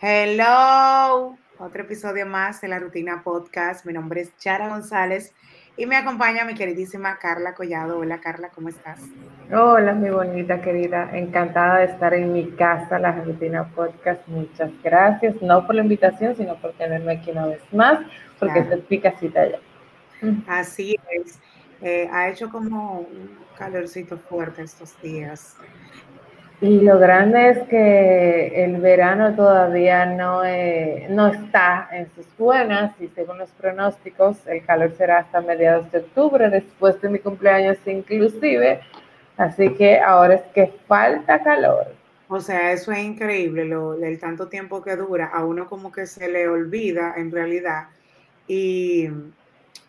Hello, otro episodio más de la Rutina Podcast. Mi nombre es Chara González y me acompaña mi queridísima Carla Collado. Hola Carla, ¿cómo estás? Hola, mi bonita querida. Encantada de estar en mi casa, la Rutina Podcast. Muchas gracias, no por la invitación, sino por tenerme aquí una vez más, porque claro. estoy casita ya. Así es. Eh, ha hecho como un calorcito fuerte estos días. Y lo grande es que el verano todavía no, eh, no está en sus buenas y según los pronósticos el calor será hasta mediados de octubre, después de mi cumpleaños inclusive. Así que ahora es que falta calor. O sea, eso es increíble, lo, el tanto tiempo que dura, a uno como que se le olvida en realidad. Y,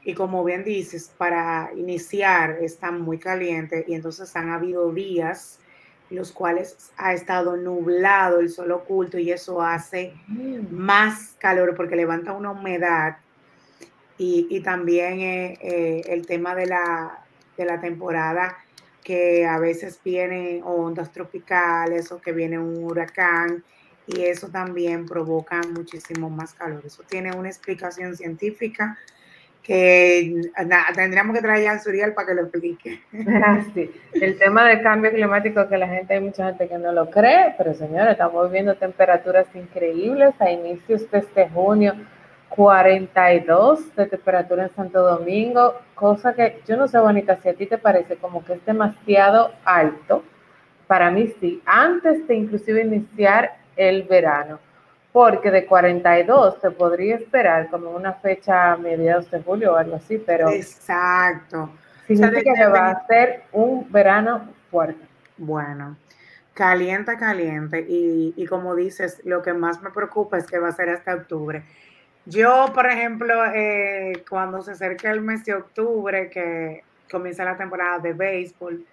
y como bien dices, para iniciar está muy caliente y entonces han habido días los cuales ha estado nublado, el sol oculto y eso hace mm. más calor porque levanta una humedad y, también eh, eh, el tema de la, de la temporada que a veces vienen ondas tropicales o que viene un huracán y eso también provoca muchísimo más calor. Eso tiene una explicación científica que tendríamos que traer a Suriel para que lo explique. Sí. El tema del cambio climático, que la gente, hay mucha gente que no lo cree, pero señores, estamos viendo temperaturas increíbles a inicios de este junio, 42 de temperatura en Santo Domingo, cosa que yo no sé, Bonita, si a ti te parece como que es demasiado alto, para mí sí, antes de inclusive iniciar el verano porque de 42 se podría esperar como una fecha a mediados de julio o algo así, pero... Exacto. Significa que va a ser un verano fuerte. Bueno, caliente, caliente. Y, y, como dices, lo que más me preocupa es que va a ser hasta octubre. Yo, por ejemplo, eh, cuando se acerca el mes de octubre, que comienza la temporada de béisbol,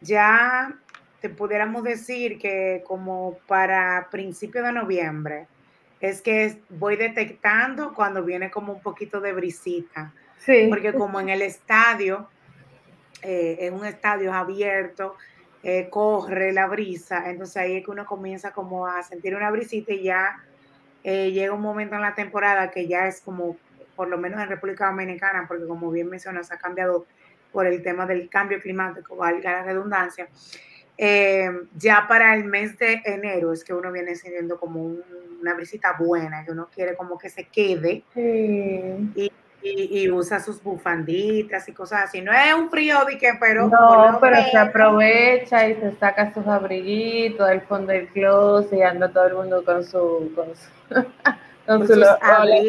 ya te pudiéramos decir que como para principio de noviembre, es que voy detectando cuando viene como un poquito de brisita. Sí. Porque como en el estadio, eh, en un estadio abierto, eh, corre la brisa, entonces ahí es que uno comienza como a sentir una brisita y ya eh, llega un momento en la temporada que ya es como, por lo menos en República Dominicana, porque como bien mencionas, ha cambiado por el tema del cambio climático, valga la redundancia, eh, ya para el mes de enero es que uno viene sintiendo como una brisita buena, que uno quiere como que se quede y, usa sus bufanditas y cosas así. No es un frío de que, pero... No, pero se aprovecha y se saca sus abriguitos del fondo del closet y anda todo el mundo con su... Con Con, su, olor,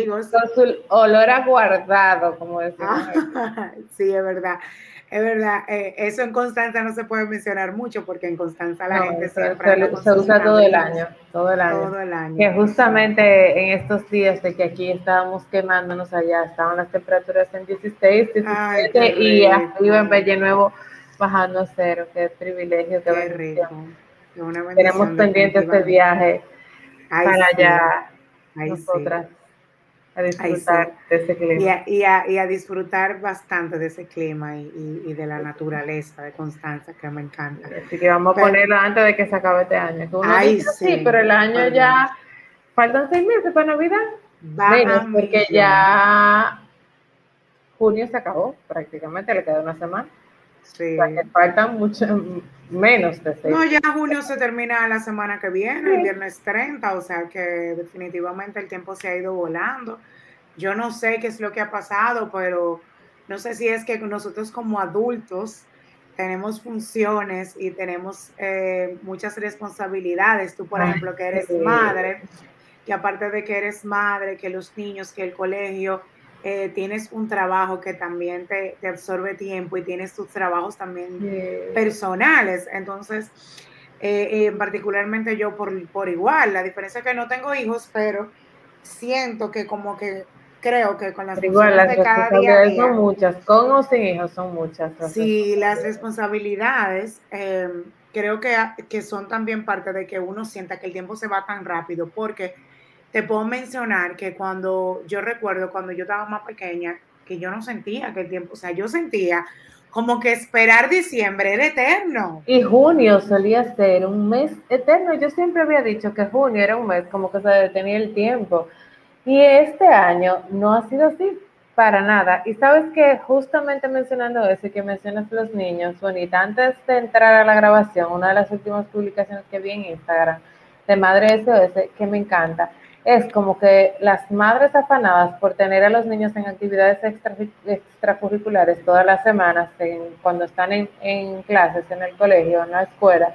con su olor aguardado, como decimos. sí, es verdad. Es verdad, eh, eso en Constanza no se puede mencionar mucho porque en Constanza la gente siempre se, usa todo el año, todo el año. Todo el año. Que justamente en estos días de que aquí estábamos quemándonos allá, estaban las temperaturas en 16, 17 y arriba en Valle Nuevo bajando a cero. Qué privilegio, qué, rico. Tenemos pendiente este viaje para allá nosotras a disfrutar de ese clima. Y a, disfrutar bastante de ese clima y, de la naturaleza de Constanza, que me encanta. Así que vamos a ponerla antes de que se acabe este año. sí, pero el año ya. Faltan seis meses para Navidad. Menos, porque ya junio se acabó, prácticamente le queda una semana. Sí. O sea que faltan mucho menos de seis. No, ya junio se termina la semana que viene, el viernes 30, o sea que definitivamente el tiempo se ha ido volando. Yo no sé qué es lo que ha pasado, pero no sé si es que nosotros como adultos tenemos funciones y tenemos eh, muchas responsabilidades. Tú, por ejemplo, que eres madre, que aparte de que eres madre, que los niños, que el colegio, eh, tienes un trabajo que también te, absorbe tiempo y tienes tus trabajos también personales. Entonces, eh, eh, particularmente yo por, por igual, la diferencia es que no tengo hijos, pero siento que como que creo que con las las de cada día, son muchas, con o sin hijos son muchas. Sí, las responsabilidades creo que, que son también parte de que uno sienta que el tiempo se va tan rápido, porque te puedo mencionar que cuando yo recuerdo cuando yo estaba más pequeña, que yo no sentía que tiempo, o sea, yo sentía como que esperar diciembre era eterno. Y junio solía ser un mes eterno. Yo siempre había dicho que junio era un mes como que se detenía el tiempo. Y este año no ha sido así para nada. Y sabes que justamente mencionando eso que mencionas los niños, bonita, antes de entrar a la grabación, una de las últimas publicaciones que vi en Instagram de Madre SOS, que me encanta, es como que las madres afanadas por tener a los niños en actividades extracurriculares todas las semanas, cuando están en, clases en el colegio, en la escuela,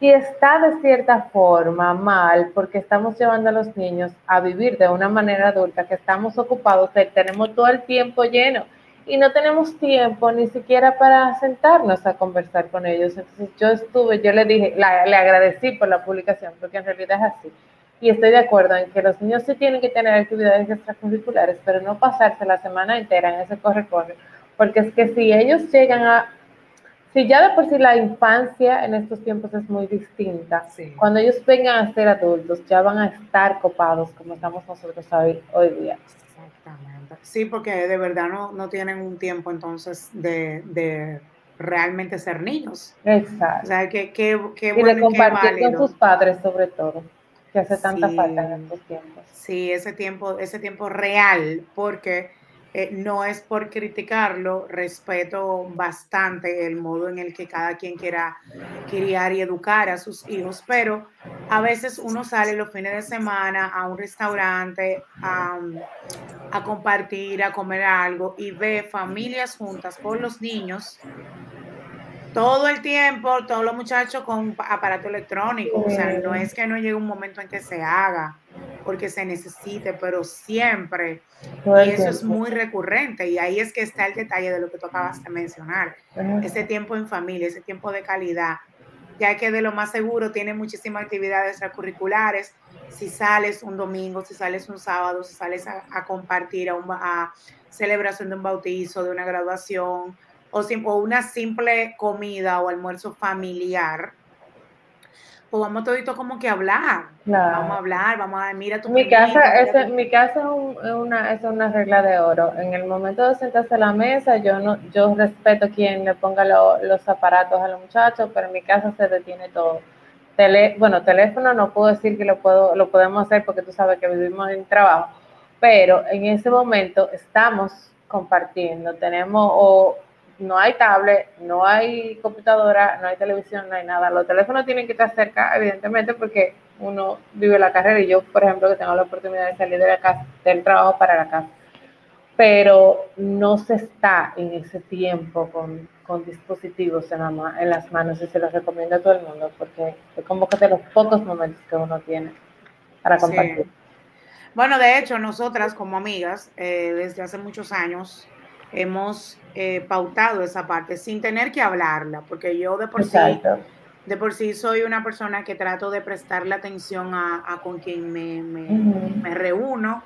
y está de cierta forma mal porque estamos llevando a los niños a vivir de una manera adulta, que estamos ocupados, que tenemos todo el tiempo lleno y no tenemos tiempo ni siquiera para sentarnos a conversar con ellos. Entonces yo estuve, yo le dije, le agradecí por la publicación, porque en realidad es así y estoy de acuerdo en que los niños sí tienen que tener actividades extracurriculares, pero no pasarse la semana entera en ese corre-corre, porque es que si ellos llegan a, si ya de por sí la infancia en estos tiempos es muy distinta, cuando ellos vengan a ser adultos ya van a estar copados como estamos nosotros hoy, hoy día. Exactamente. Sí, porque de verdad no, no tienen un tiempo entonces de, de realmente ser niños. Exacto. O sea, que, que, que y de compartir con sus padres sobre todo que hace tanta falta en estos tiempos. Sí, ese tiempo, ese tiempo real, porque eh, no es por criticarlo, respeto bastante el modo en el que cada quien quiera criar y educar a sus hijos, pero a veces uno sale los fines de semana a un restaurante a, a compartir, a comer algo y ve familias juntas con los niños todo el tiempo, todos los muchachos con aparato electrónico. O sea, no es que no llegue un momento en que se haga, porque se necesite, pero siempre. y eso es muy recurrente. Y ahí es que está el detalle de lo que tú acabas de mencionar. Ese tiempo en familia, ese tiempo de calidad. Ya que de lo más seguro tiene muchísimas actividades extracurriculares. Si sales un domingo, si sales un sábado, si sales a, compartir a una celebración de un bautizo, de una graduación, o, una simple comida o almuerzo familiar, pues vamos todito como que hablar. Vamos a hablar, vamos a mira tu mi casa, es, mi casa es, una, es una regla de oro. En el momento de sentarse a la mesa, yo no, yo respeto quien le ponga los aparatos a los muchachos, pero en mi casa se detiene todo. Tele, bueno, teléfono no puedo decir que lo puedo, lo podemos hacer porque tú sabes que vivimos en trabajo, pero en ese momento estamos compartiendo, tenemos o no hay tablet, no hay computadora, no hay televisión, no hay nada. Los teléfonos tienen que estar cerca, evidentemente, porque uno vive la carrera y yo, por ejemplo, que tengo la oportunidad de salir de la casa, del trabajo para la casa. Pero no se está en ese tiempo con, dispositivos en, en, las manos y se los recomiendo a todo el mundo porque es como que de los pocos momentos que uno tiene para compartir. Bueno, de hecho, nosotras como amigas, eh, desde hace muchos años, hemos eh, pautado esa parte sin tener que hablarla, porque yo de por sí de por sí soy una persona que trato de prestarle atención a, con quien me, me, reúno,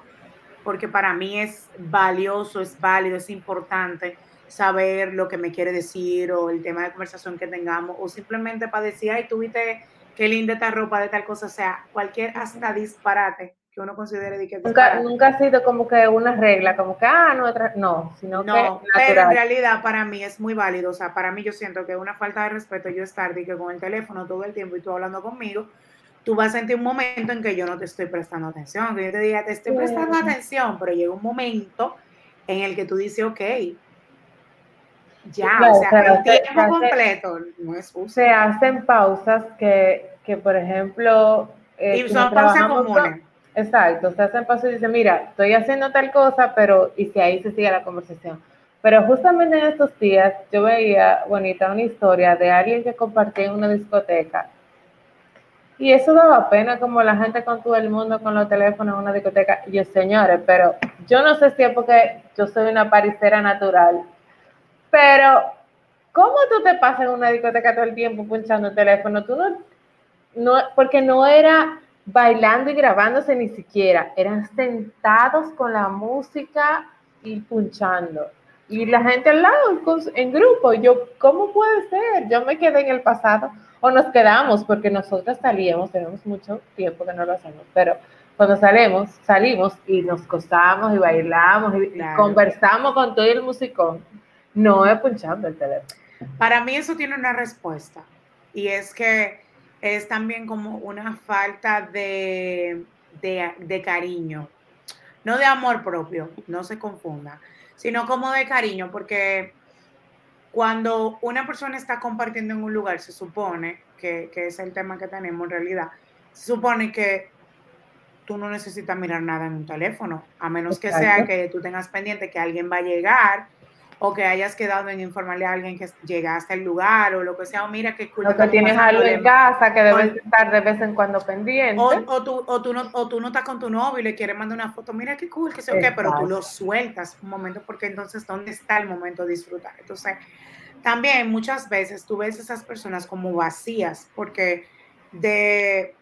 porque para mí es valioso, es válido, es importante saber lo que me quiere decir o el tema de conversación que tengamos, o simplemente para decir, ay, tú viste qué linda esta ropa de tal cosa, o sea, cualquier hasta disparate que uno considere de que nunca, nunca ha sido como que una regla, como que, ah, no, no, sino no, pero en realidad para mí es muy válido, o sea, para mí yo siento que es una falta de respeto yo estar de que con el teléfono todo el tiempo y tú hablando conmigo, tú vas a sentir un momento en que yo no te estoy prestando atención, que yo te diga, te estoy prestando atención, pero llega un momento en el que tú dices, ok, ya, o sea, el tiempo completo no es justo. Se hacen pausas que, que por ejemplo... Eh, y son pausas comunes Exacto, se hacen paso y dice, mira, estoy haciendo tal cosa, pero y si ahí se sigue la conversación. Pero justamente en estos días yo veía, bonita, una historia de alguien que compartía en una discoteca. Y eso daba pena, como la gente con todo el mundo con los teléfonos en una discoteca. Y yo, señores, pero yo no sé si es porque yo soy una paricera natural, pero ¿cómo tú te pasas en una discoteca todo el tiempo punchando el teléfono? Tú no, no porque no era bailando y grabándose ni siquiera, eran sentados con la música y punchando. Y la gente al lado, en grupo, yo, ¿cómo puede ser? Yo me quedé en el pasado o nos quedamos porque nosotros salíamos, tenemos mucho tiempo que no lo hacemos, pero cuando salimos, salimos y nos costamos y bailamos y, conversamos con todo el musicón. no es punchando el teléfono. Para mí eso tiene una respuesta y es que es también como una falta de, de, cariño, no de amor propio, no se confunda, sino como de cariño, porque cuando una persona está compartiendo en un lugar, se supone, que, que es el tema que tenemos en realidad, se supone que tú no necesitas mirar nada en un teléfono, a menos que sea que tú tengas pendiente que alguien va a llegar o que hayas quedado en informarle a alguien que llegaste al lugar o lo que sea, o mira qué cool. O que tienes algo en casa que debes estar de vez en cuando pendiente. O, o, tú, o, tú no, o tú no estás con tu novio y le quieres mandar una foto, mira qué cool, que sé qué, pero tú lo sueltas un momento porque entonces, ¿dónde está el momento de disfrutar? Entonces, también muchas veces tú ves esas personas como vacías porque de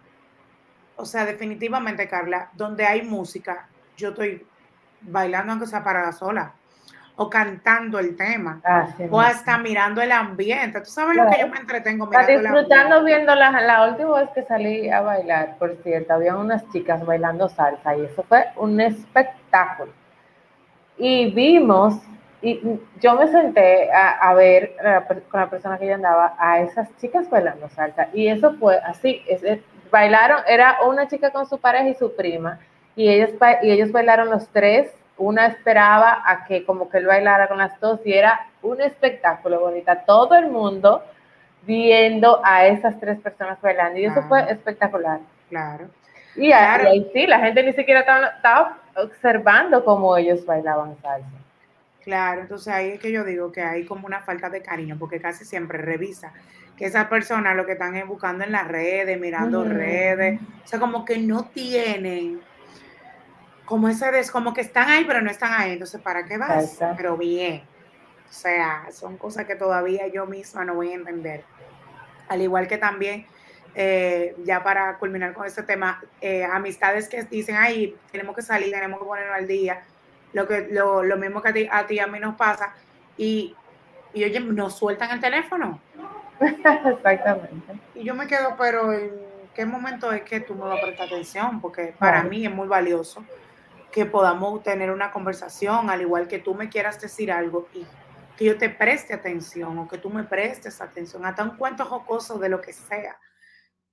o sea, definitivamente, Carla, donde hay música, yo estoy bailando aunque sea para sola, o cantando el tema, o hasta mirando el ambiente. Tú sabes lo que yo me entretengo mirando disfrutando viendo la, la última vez que salí a bailar, por cierto, había unas chicas bailando salsa y eso fue un espectáculo. Y vimos, y yo me senté a, ver con la persona que yo andaba, a esas chicas bailando salsa. Y eso fue así, es, bailaron, era una chica con su pareja y su prima, y ellos, y ellos bailaron los tres, una esperaba a que como que él bailara con las dos, y era un espectáculo bonita, todo el mundo viendo a esas tres personas bailando, y eso fue espectacular. Claro. Y, ahí sí, la gente ni siquiera estaba, estaba observando cómo ellos bailaban salsa. Claro, entonces ahí es que yo digo que hay como una falta de cariño, porque casi siempre revisa que esas personas lo que están es buscando en las redes, mirando redes, o sea, como que no tienen como ese des, como que están ahí, pero no están ahí. Entonces, ¿para qué vas? Pero bien. O sea, son cosas que todavía yo misma no voy a entender. Al igual que también, eh, ya para culminar con este tema, eh, amistades que dicen, ay, tenemos que salir, tenemos que ponernos al día. Lo, que, lo, lo mismo que a ti, a ti a mí nos pasa. Y, y oye, nos sueltan el teléfono. Exactamente. Y yo me quedo, pero ¿en qué momento es que tú me vas a prestar atención? Porque para mí es muy valioso que podamos tener una conversación, al igual que tú me quieras decir algo y que yo te preste atención o que tú me prestes atención, hasta un cuento jocoso de lo que sea.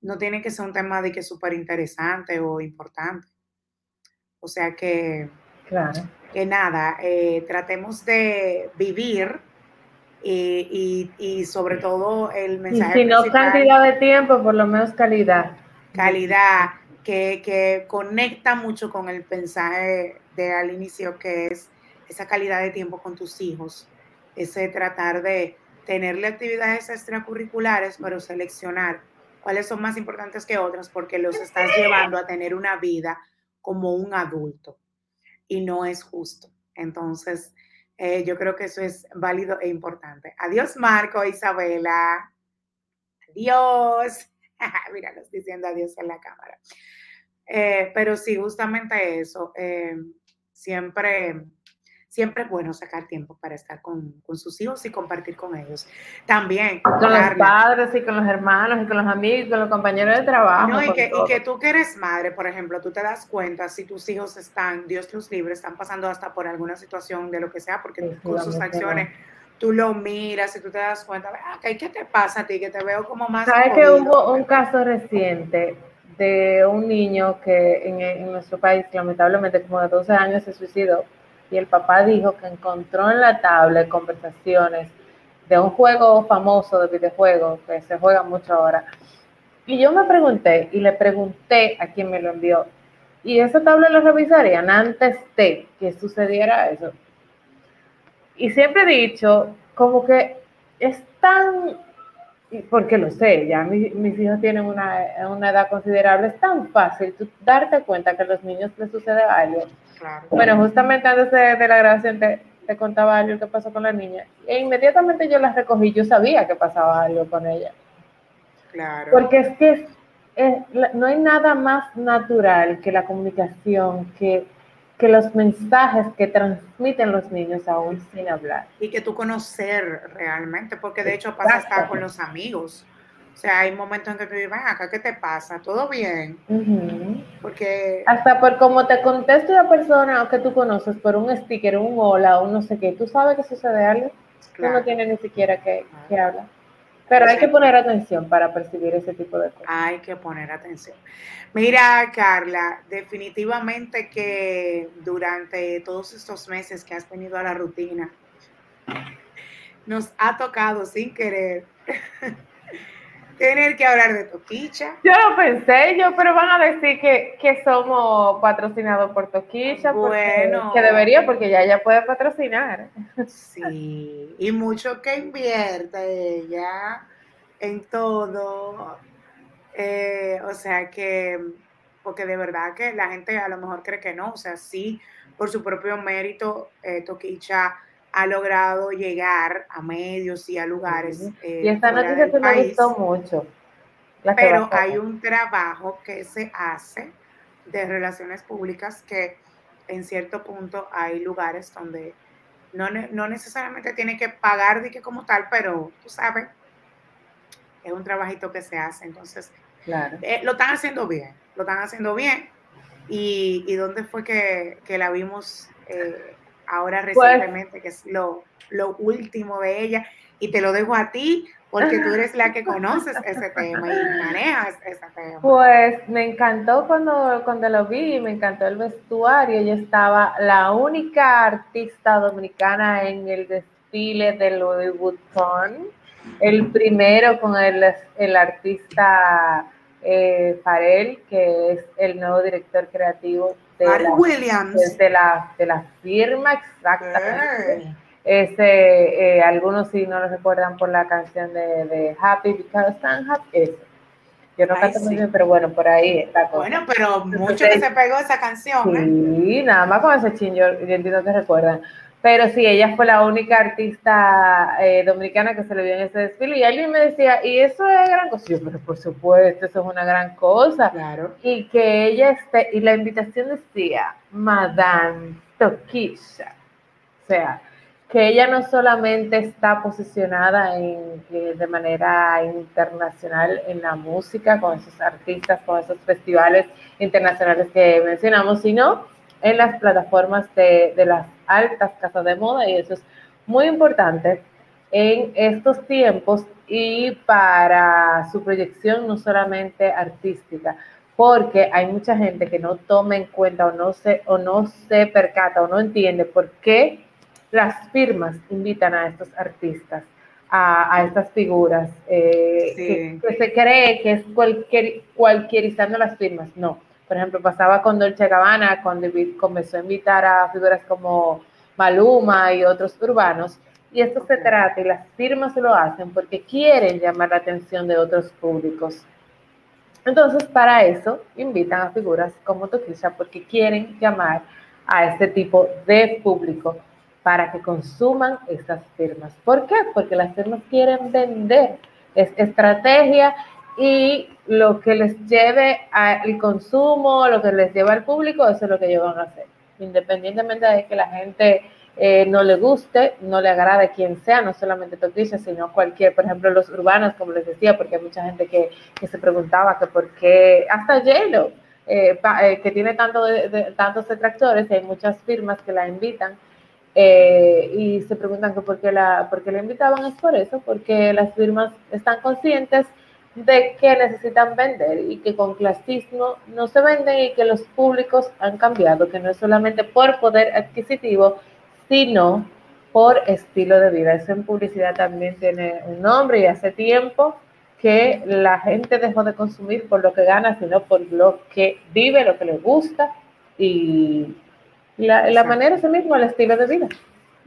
No tiene que ser un tema de que es súper interesante o importante. O sea que, claro. que nada, eh, tratemos de vivir y, sobre todo el mensaje. Y si no cantidad de tiempo, por lo menos calidad. Calidad, que, conecta mucho con el mensaje de al inicio, que es esa calidad de tiempo con tus hijos, ese tratar de tenerle actividades extracurriculares, pero seleccionar cuáles son más importantes que otras, porque los estás llevando a tener una vida como un adulto y no es justo. Entonces, eh, yo creo que eso es válido e importante. Adiós, Marco, Isabela. Adiós. Mira, los diciendo adiós en la cámara. Eh, pero sí, justamente eso. Eh, siempre siempre es bueno sacar tiempo para estar con, sus hijos y compartir con ellos. También. Con los padres y con los hermanos y con los amigos, con los compañeros de trabajo. No, y que, y que, tú que eres madre, por ejemplo, tú te das cuenta si tus hijos están, Dios los libre, están pasando hasta por alguna situación de lo que sea, porque con sus acciones tú lo miras y tú te das cuenta, ah, ¿qué te pasa a ti? Que te veo como más... ¿Sabes que hubo un caso reciente de un niño que en, en nuestro país, lamentablemente, como de 12 años, se suicidó? y el papá dijo que encontró en la tablet conversaciones de un juego famoso de videojuegos que se juega mucho ahora. Y yo me pregunté y le pregunté a quien me lo envió, ¿y esa tabla la revisarían antes de que sucediera eso? Y siempre he dicho, como que es tan, porque lo sé, ya mis, hijos tienen una, una, edad considerable, es tan fácil darte cuenta que a los niños les sucede algo bueno, justamente antes de, la grabación te, contaba algo que pasó con la niña. E inmediatamente yo la recogí, yo sabía que pasaba algo con ella. Claro. Porque es que no hay nada más natural que la comunicación, que, que los mensajes que transmiten los niños aún sin hablar. Y que tú conocer realmente, porque de hecho pasa hasta con los amigos. O sea, hay momentos en que tú dices, acá, ¿qué te pasa? ¿Todo bien? Porque... Hasta por cómo te conteste la persona que tú conoces por un sticker, un hola, un no sé qué, ¿tú sabes que sucede algo? no tiene ni siquiera que, que hablar. Pero hay que poner atención para percibir ese tipo de cosas. Hay que poner atención. Mira, Carla, definitivamente que durante todos estos meses que has venido a la rutina, nos ha tocado sin querer tener que hablar de Toquicha. Yo lo pensé, yo, pero van a decir que, que somos patrocinados por Toquicha. Bueno. que debería, porque ya ella puede patrocinar. Sí, y mucho que invierte ella en todo. Eh, o sea que, porque de verdad que la gente a lo mejor cree que no, o sea, sí, por su propio mérito, eh, Toquicha ha logrado llegar a medios y a lugares. Eh, y esta noticia se me gustó mucho. Pero hay un trabajo que se hace de relaciones públicas que en cierto punto hay lugares donde no, no necesariamente tiene que pagar de que como tal, pero tú sabes, es un trabajito que se hace. Entonces, claro. Eh, lo están haciendo bien, lo están haciendo bien. ¿Y, y dónde fue que, que la vimos eh, ahora pues recientemente, que es lo, lo último de ella? Y te lo dejo a ti porque tú eres la que conoces ese tema y manejas ese tema. Pues me encantó cuando, cuando lo vi, me encantó el vestuario. Ella estaba la única artista dominicana en el desfile de Louis Vuitton. El primero con el, el artista eh, Farel, que es el nuevo director creativo de, la, Williams. De, la, de la firma, exactamente. Ese, eh, algunos sí no lo recuerdan por la canción de, de Happy Because I'm Happy. Yo no canto muy bien, pero bueno, por ahí está. Bueno, pero mucho que se pegó esa canción. ¿eh? Sí, nada más con ese chin, yo, entiendo que recuerdan. Pero sí, ella fue la única artista eh, dominicana que se le vio en ese desfile. Y alguien me decía, ¿y eso es gran cosa? Yo, pero por supuesto, eso es una gran cosa. Claro. Y que ella esté, y la invitación decía, Madame Toquisha. O sea, que ella no solamente está posicionada en, eh, de manera internacional en la música, con esos artistas, con esos festivales internacionales que mencionamos, sino en las plataformas de, de las altas casas de moda y eso es muy importante en estos tiempos y para su proyección no solamente artística, porque hay mucha gente que no toma en cuenta o no se, o no se percata o no entiende por qué las firmas invitan a estos artistas, a, estas figuras, eh, que, se cree que es cualquier, cualquierizando las firmas. No. Por ejemplo, pasaba con Dolce Gabbana, cuando comenzó a invitar a figuras como Maluma y otros urbanos. Y esto se trata, y las firmas lo hacen porque quieren llamar la atención de otros públicos. Entonces, para eso, invitan a figuras como Toquisha porque quieren llamar a este tipo de público para que consuman estas firmas. ¿Por qué? Porque las firmas quieren vender. Es estrategia y lo que les lleve al consumo, lo que les lleva al público, eso es lo que ellos van a hacer. Independientemente de que la gente eh, no le guste, no le agrade quien sea, no solamente Toquilla, sino cualquier, por ejemplo, los urbanos, como les decía, porque hay mucha gente que, se preguntaba que por qué, hasta J-Lo, eh, eh, que tiene tanto de, tantos detractores, hay muchas firmas que la invitan eh, y se preguntan que por qué, la, por qué la invitaban, es por eso, porque las firmas están conscientes de que necesitan vender y que con clasismo no se venden y que los públicos han cambiado, que no es solamente por poder adquisitivo, sino por estilo de vida. Eso en publicidad también tiene un nombre y hace tiempo que la gente dejó de consumir por lo que gana, sino por lo que vive, lo que le gusta y la, la manera es el mismo, el estilo de vida.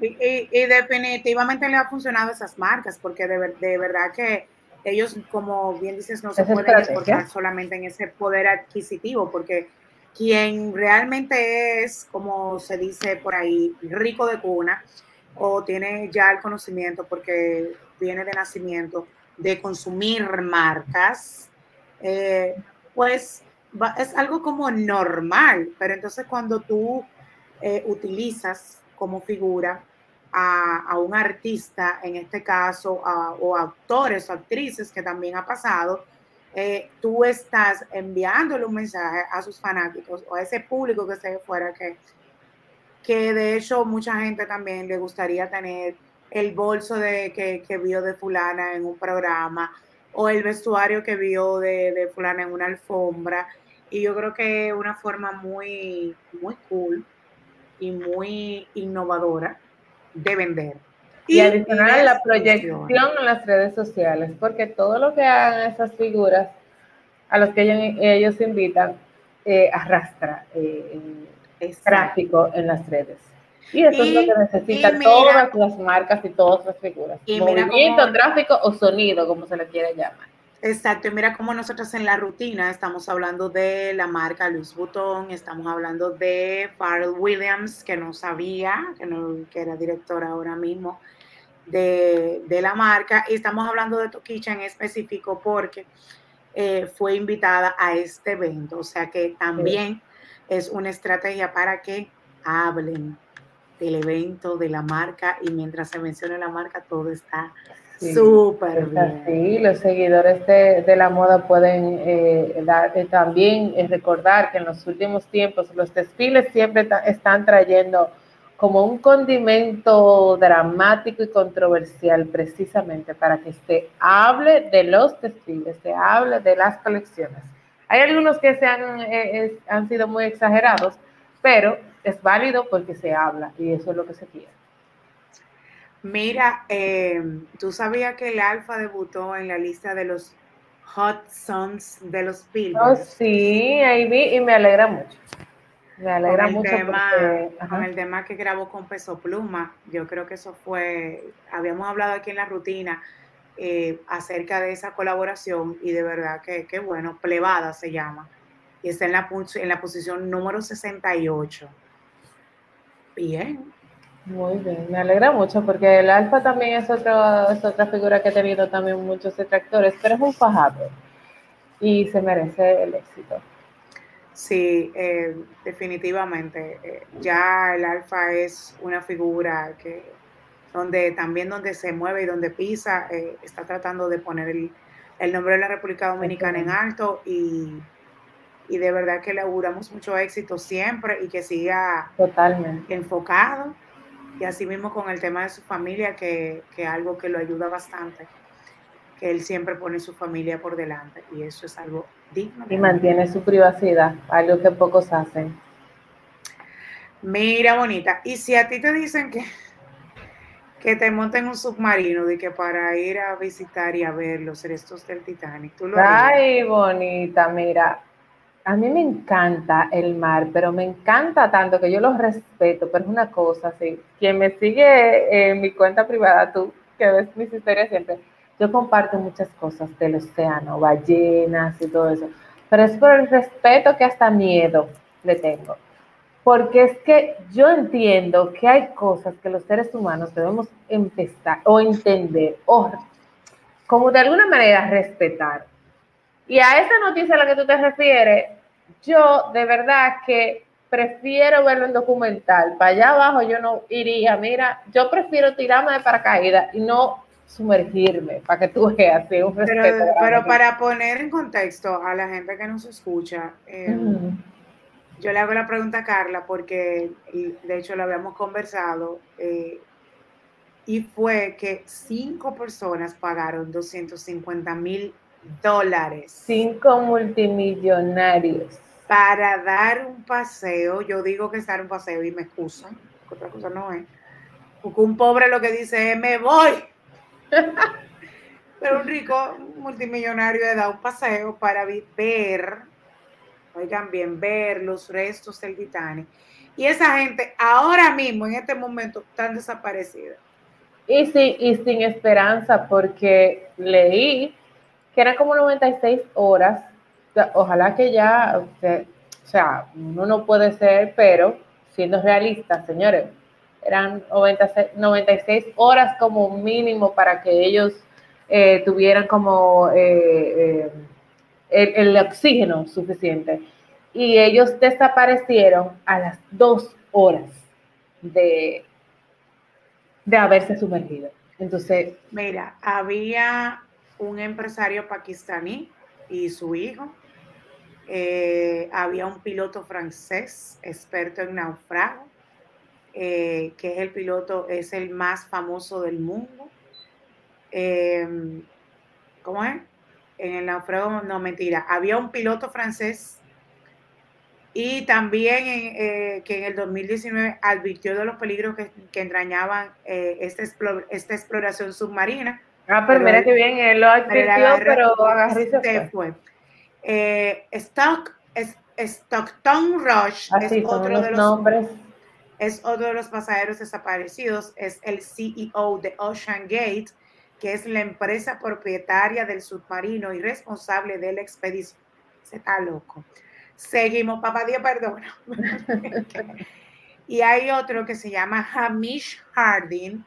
Y, y, definitivamente le ha funcionado a esas marcas, porque de, de verdad que ellos, como bien dices, no se pueden exportar solamente en ese poder adquisitivo, porque quien realmente es, como se dice por ahí, rico de cuna, o tiene ya el conocimiento porque viene de nacimiento de consumir marcas, eh, pues es algo como normal, pero entonces cuando tú eh, utilizas como figura a, un artista, en este caso, o actores o actrices, que también ha pasado, eh, tú estás enviándole un mensaje a sus fanáticos o a ese público que esté fuera, que, que de hecho mucha gente también le gustaría tener el bolso de, que, vio de fulana en un programa o el vestuario que vio de, de fulana en una alfombra. Y yo creo que es una forma muy, muy cool y muy innovadora de vender. Y, adicional la proyección en las redes sociales, porque todo lo que hagan esas figuras a los que ellos, invitan eh, arrastra eh, tráfico en las redes. Y eso es lo que necesitan todas las marcas y todas las figuras. Movimiento, tráfico o sonido, como se le quiere llamar. Exacto, y mira cómo nosotros en la rutina estamos hablando de la marca Luis Butón, estamos hablando de Pharrell Williams, que no sabía, que, no, que era directora ahora mismo de, la marca, y estamos hablando de Toquicha en específico porque eh, fue invitada a este evento, o sea que también es una estrategia para que hablen del evento, de la marca, y mientras se mencione la marca, todo está Súper bien. Sí, los seguidores de, la moda pueden eh, dar, eh, también eh, recordar que en los últimos tiempos los desfiles siempre están trayendo como un condimento dramático y controversial precisamente para que se hable de los desfiles, se hable de las colecciones. Hay algunos que se han, han sido muy exagerados, pero es válido porque se habla y eso es lo que se quiere. Mira, eh, tú sabías que el Alfa debutó en la lista de los Hot Songs de los Billboard. Oh, sí, ahí vi y me alegra mucho. Me alegra mucho tema, con el tema que grabó con Peso Pluma. Yo creo que eso fue, habíamos hablado aquí en la rutina eh, acerca de esa colaboración y de verdad que, que bueno, Plebada se llama. Y está en la, en la posición número 68. Bien, muy bien, me alegra mucho porque el Alfa también es, otro, es otra figura que ha tenido también muchos detractores, pero es un fajado y se merece el éxito. Sí, eh, definitivamente. Eh, ya el Alfa es una figura que donde también donde se mueve y donde pisa, eh, está tratando de poner el, el, nombre de la República Dominicana en alto y, y de verdad que le auguramos mucho éxito siempre y que siga totalmente enfocado y así mismo con el tema de su familia, que es algo que lo ayuda bastante, que él siempre pone su familia por delante y eso es algo digno. Y mantiene su privacidad, algo que pocos hacen. Mira, bonita, y si a ti te dicen que, que te monten un submarino de que para ir a visitar y a ver los restos del Titanic, tú lo Ay, bonita, mira, a mí me encanta el mar, pero me encanta tanto que yo lo respeto, pero es una cosa, así, quien me sigue en mi cuenta privada, tú que ves mis historias siempre, yo comparto muchas cosas del océano, ballenas y todo eso, pero es por el respeto que hasta miedo le tengo. Porque es que yo entiendo que hay cosas que los seres humanos debemos empezar o entender o como de alguna manera respetar y a esa noticia a la que tú te refieres, yo de verdad que prefiero verlo en documental. Para allá abajo yo no iría. Mira, yo prefiero tirarme de paracaídas y no sumergirme para que tú veas un respeto. Pero, para poner en contexto a la gente que nos escucha, em, yo le hago la pregunta a Carla porque de hecho lo habíamos conversado. Eh, y fue que cinco personas pagaron 250 mil dólares. Cinco multimillonarios. Para dar un paseo, yo digo que es dar un paseo y me excusan, otra cosa no es. Porque un pobre lo que dice es, me voy. Pero un rico multimillonario le da un paseo para ver, oigan bien, ver los restos del Titanic. Y esa gente ahora mismo, en este momento, están desaparecida. Y, sí, y sin esperanza, porque leí que eran como 96 horas. Ojalá que ya, o sea, uno no puede ser, pero siendo realista, señores, eran 96 horas como mínimo para que ellos eh, tuvieran como eh, eh, el, oxígeno suficiente. Y ellos desaparecieron a las dos horas de, de haberse sumergido. Entonces, mira, había un empresario pakistaní y su hijo. Eh, había un piloto francés experto en naufrago. eh, que es el piloto, es el más famoso del mundo. Em, ¿Cómo es? En el naufragio, no mentira, había un piloto francés y también eh, que en el 2019 advirtió de los peligros que, entrañaban eh, esta, esta exploración submarina. Ah, pero, mira que bien, él lo advirtió, pero agarró se fue. Eh, Stock, Stockton Rush es otro de los nombres. Es otro de los pasajeros desaparecidos, es el CEO de Ocean Gate, que es la empresa propietaria del submarino y responsable de la expedición. Se está loco. Seguimos, papá Dios, perdona. y hay otro que se llama Hamish Harding,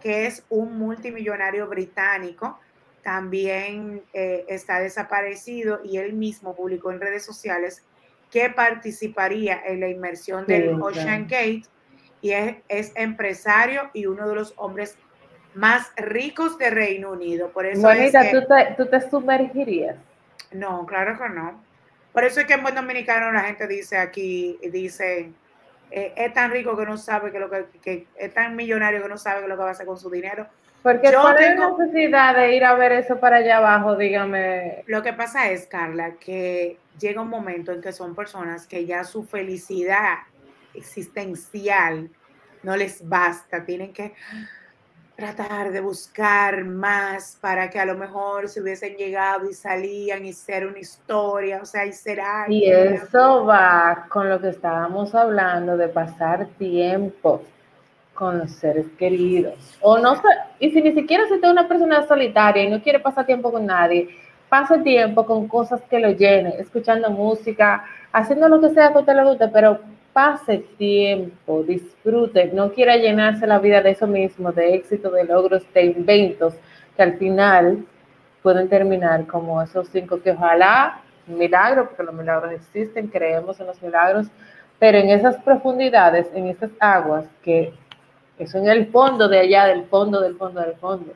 que es un multimillonario británico, también eh, está desaparecido y él mismo publicó en redes sociales que participaría en la inmersión del Ocean Gate y es, empresario y uno de los hombres más ricos de Reino Unido. Por eso ¿tú, te, ¿tú te sumergirías? No, claro que no. Por eso es que en buen dominicano la gente dice aquí, dice, eh, es tan rico que no sabe que lo que, es tan millonario que no sabe lo que va a hacer con su dinero. Porque yo tengo necesidad de ir a ver eso para allá abajo, dígame. Lo que pasa es, Carla, que llega un momento en que son personas que ya su felicidad existencial no les basta, tienen que tratar de buscar más para que a lo mejor se hubiesen llegado y salían y ser una historia, o sea, y será. Y eso va con lo que estábamos hablando de pasar tiempo con los seres queridos. O no y si ni siquiera se es una persona solitaria y no quiere pasar tiempo con nadie, pase tiempo con cosas que lo llenen, escuchando música, haciendo lo que sea que usted le guste, pero pase tiempo, disfrute, no quiera llenarse la vida de eso mismo, de éxito, de logros, de inventos, que al final pueden terminar como esos cinco que ojalá, milagro, porque los milagros existen, creemos en los milagros, pero en esas profundidades, en esas aguas, que eso en el fondo de allá, del fondo, del fondo, del fondo.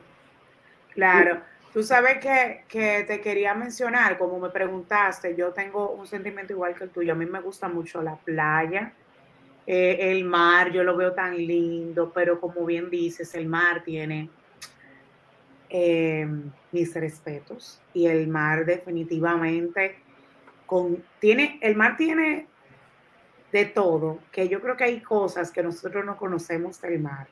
Claro. Tú sabes que, que, te quería mencionar, como me preguntaste, yo tengo un sentimiento igual que el tuyo. A mí me gusta mucho la playa, eh, el mar, yo lo veo tan lindo, pero como bien dices, el mar tiene em, mis respetos y el mar definitivamente con, tiene, el mar tiene de todo, que yo creo que hay cosas que nosotros no conocemos del mar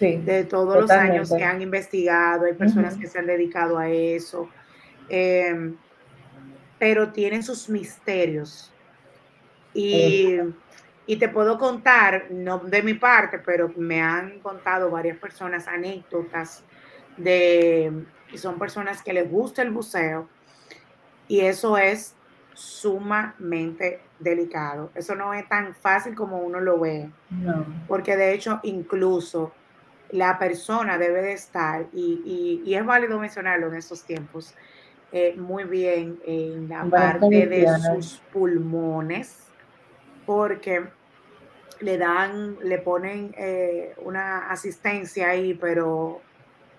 de todos los años que han investigado, hay personas que se han dedicado a eso, em, pero tienen sus misterios. Y, y, te puedo contar, no de mi parte, pero me han contado varias personas anécdotas de, son personas que les gusta el buceo y eso es sumamente delicado. Eso no es tan fácil como uno lo ve. Porque de hecho, incluso la persona debe de estar, y, es válido mencionarlo en estos tiempos, eh, muy bien en la parte de sus pulmones, porque le dan, le ponen eh, una asistencia ahí, pero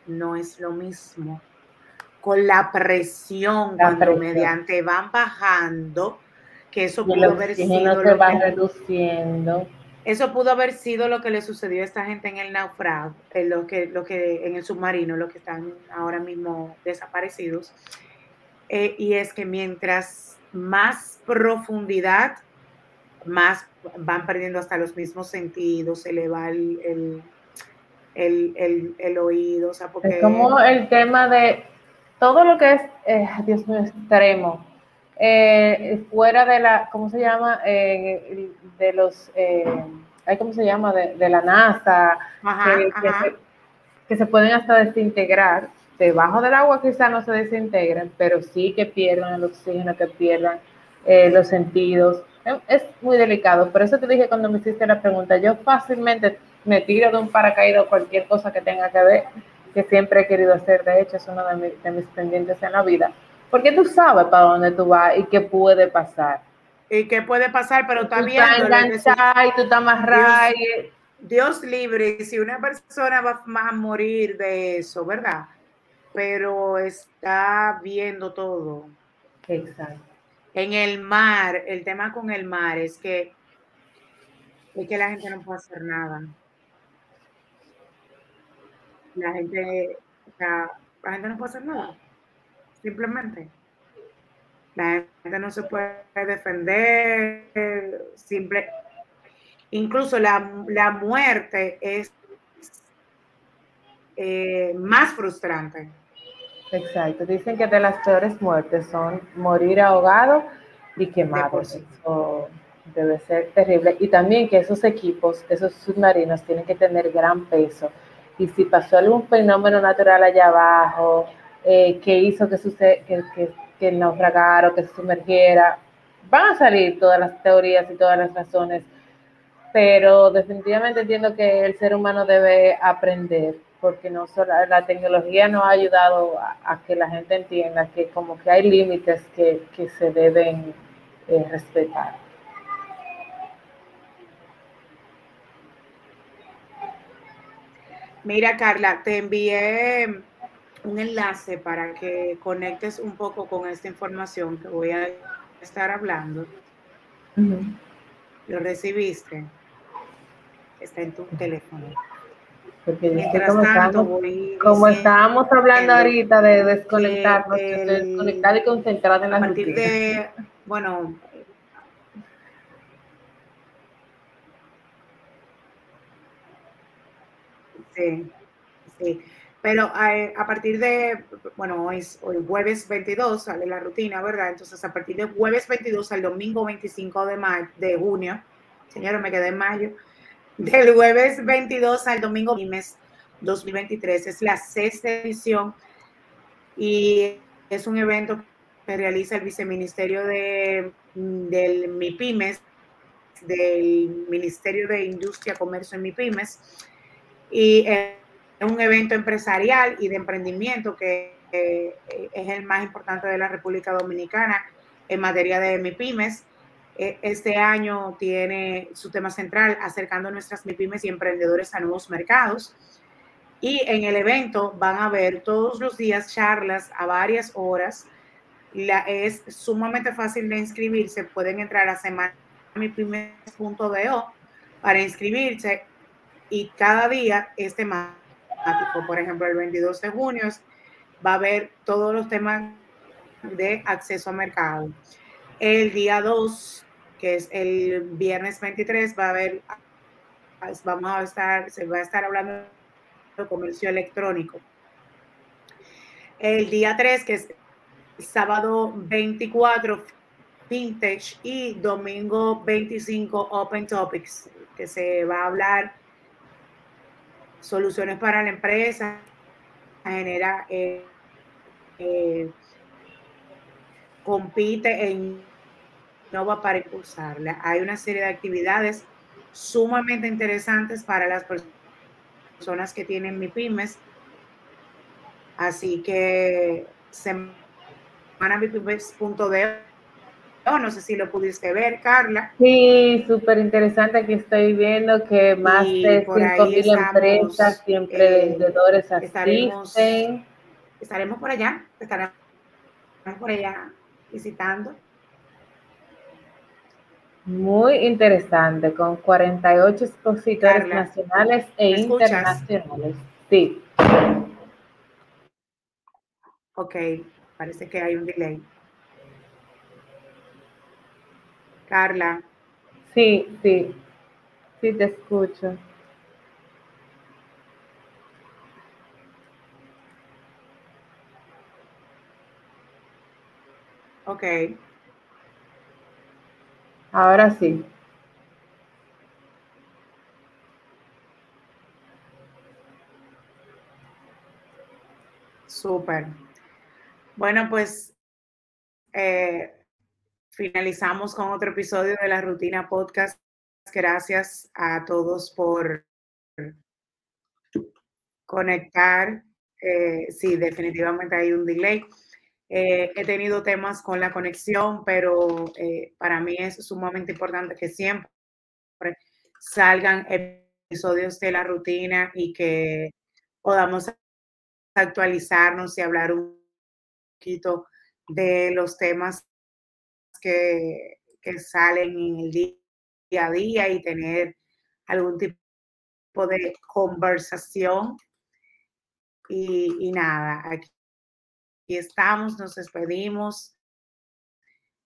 no es lo mismo. Con la presión, cuando mediante van bajando, que eso puede haber sido. se va reduciendo eso pudo haber sido lo que le sucedió a esta gente en el naufragio, en, lo que, que, en el submarino, los que están ahora mismo desaparecidos. Eh, y es que mientras más profundidad, más van perdiendo hasta los mismos sentidos, se le va el, el, oído. O sea, porque... Como el tema de todo lo que es, eh, Dios mío, extremo. Eh, fuera de la, ¿cómo se llama? Eh, de los, eh, ¿cómo se llama? De, la NASA, que, Se, pueden hasta desintegrar. Debajo del agua quizá no se desintegran, pero sí que pierdan el oxígeno, que pierdan eh, los sentidos. Es muy delicado. Por eso te dije cuando me hiciste la pregunta, yo fácilmente me tiro de un paracaídas o cualquier cosa que tenga que ver, que siempre he querido hacer. De hecho, es uno de, de mis pendientes en la vida porque tú sabes para dónde tú vas y qué puede pasar. Y qué puede pasar, pero también. Tú estás y tú estás amarrado. Dios, Dios libre, si una persona va a morir de eso, ¿verdad? Pero está viendo todo. Exacto. En el mar, el tema con el mar es que, es que la gente no puede hacer nada. la gente, o sea, la gente no puede hacer nada, simplemente. La gente no se puede defender, simple. Incluso la, la muerte es eh, más frustrante. Exacto. Dicen que de las peores muertes son morir ahogado y quemado. Eso debe ser terrible. Y también que esos equipos, esos submarinos, tienen que tener gran peso. Y si pasó algún fenómeno natural allá abajo eh, que hizo que, sucede, que, que, que naufragara o que se sumergiera, van a salir todas las teorías y todas las razones. Pero definitivamente entiendo que el ser humano debe aprender porque no solo, la tecnología nos ha ayudado a, que la gente entienda que como que hay límites que, se deben eh, respetar. Mira, Carla, te envié un enlace para que conectes un poco con esta información que voy a estar hablando. ¿Lo recibiste? Está en tu teléfono. Porque Mientras como, tanto, como estábamos hablando ahorita de desconectarnos, desconectar y concentrar en la A partir de, bueno, sí, sí. Pero eh, a, partir de, bueno, hoy, hoy jueves 22 sale la rutina, ¿verdad? Entonces, a partir de jueves 22 al domingo 25 de, mayo, de junio, señores, me quedé en mayo, del jueves 22 al domingo mes 2023. Es la sexta edición y es un evento que realiza el viceministerio de, del MIPIMES, del Ministerio de Industria, Comercio y MIPIMES. Y es un evento empresarial y de emprendimiento que es el más importante de la República Dominicana en materia de MIPIMES e, este año tiene su tema central acercando nuestras MIPIMES y emprendedores a nuevos mercados. Y en el evento van a ver todos los días charlas a varias horas. La, es sumamente fácil de inscribirse. Pueden entrar a semanamipimes.do para inscribirse y cada día es Por ejemplo, el 22 de junio va a haber todos los temas de acceso a mercado. El día 2 que es el viernes 23, va a haber, vamos a estar, se va a estar hablando de comercio electrónico. El día 3, que es sábado 24, Vintage y domingo 25, Open Topics, que se va a hablar soluciones para la empresa, genera, eh, eh, compite en no va para impulsarla. Hay una serie de actividades sumamente interesantes para las personas que tienen MIPIMES. Así que semanamipymes.de no sé si lo pudiste ver, Carla. Sí, súper interesante. Aquí estoy viendo que más de 5.000 empresas y emprendedores eh, estaremos, estaremos por allá, estaremos por allá visitando. Muy interesante, con 48 expositores nacionales e internacionales. Sí. Ok, parece que hay un delay. Carla. Sí, sí, sí te escucho. Ok. Ahora sí. Súper. Bueno, pues eh, finalizamos con otro episodio de la Rutina Podcast. Gracias a todos por conectar. Eh, sí, definitivamente hay un delay. Eh, he tenido temas con la conexión, pero eh, para mí es sumamente importante que siempre salgan episodios de la rutina y que podamos actualizarnos y hablar un poquito de los temas que, que salen en el día a día y tener algún tipo de conversación Y, nada, aquí, estamos, nos despedimos.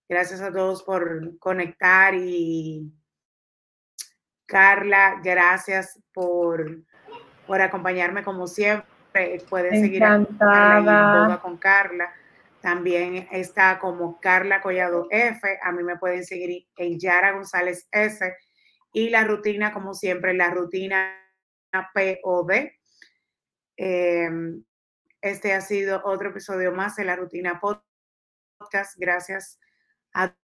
Gracias a todos por conectar y Carla, gracias por, por acompañarme como siempre. Pueden seguir a con Carla. También está como Carla Collado F. A mí me pueden seguir en Yara González S. Y la rutina, como siempre, la rutina POD. Em, este ha sido otro episodio más de la rutina podcast. Gracias a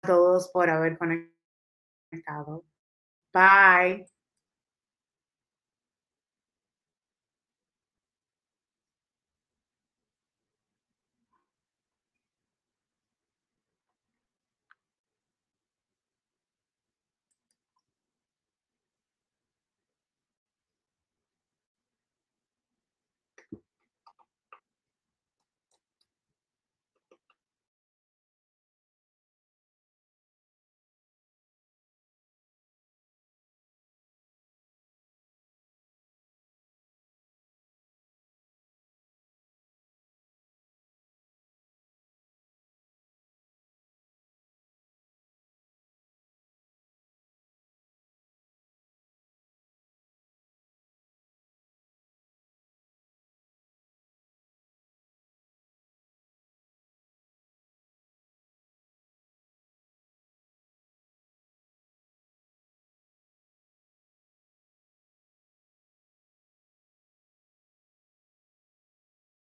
todos por haber conectado. Bye.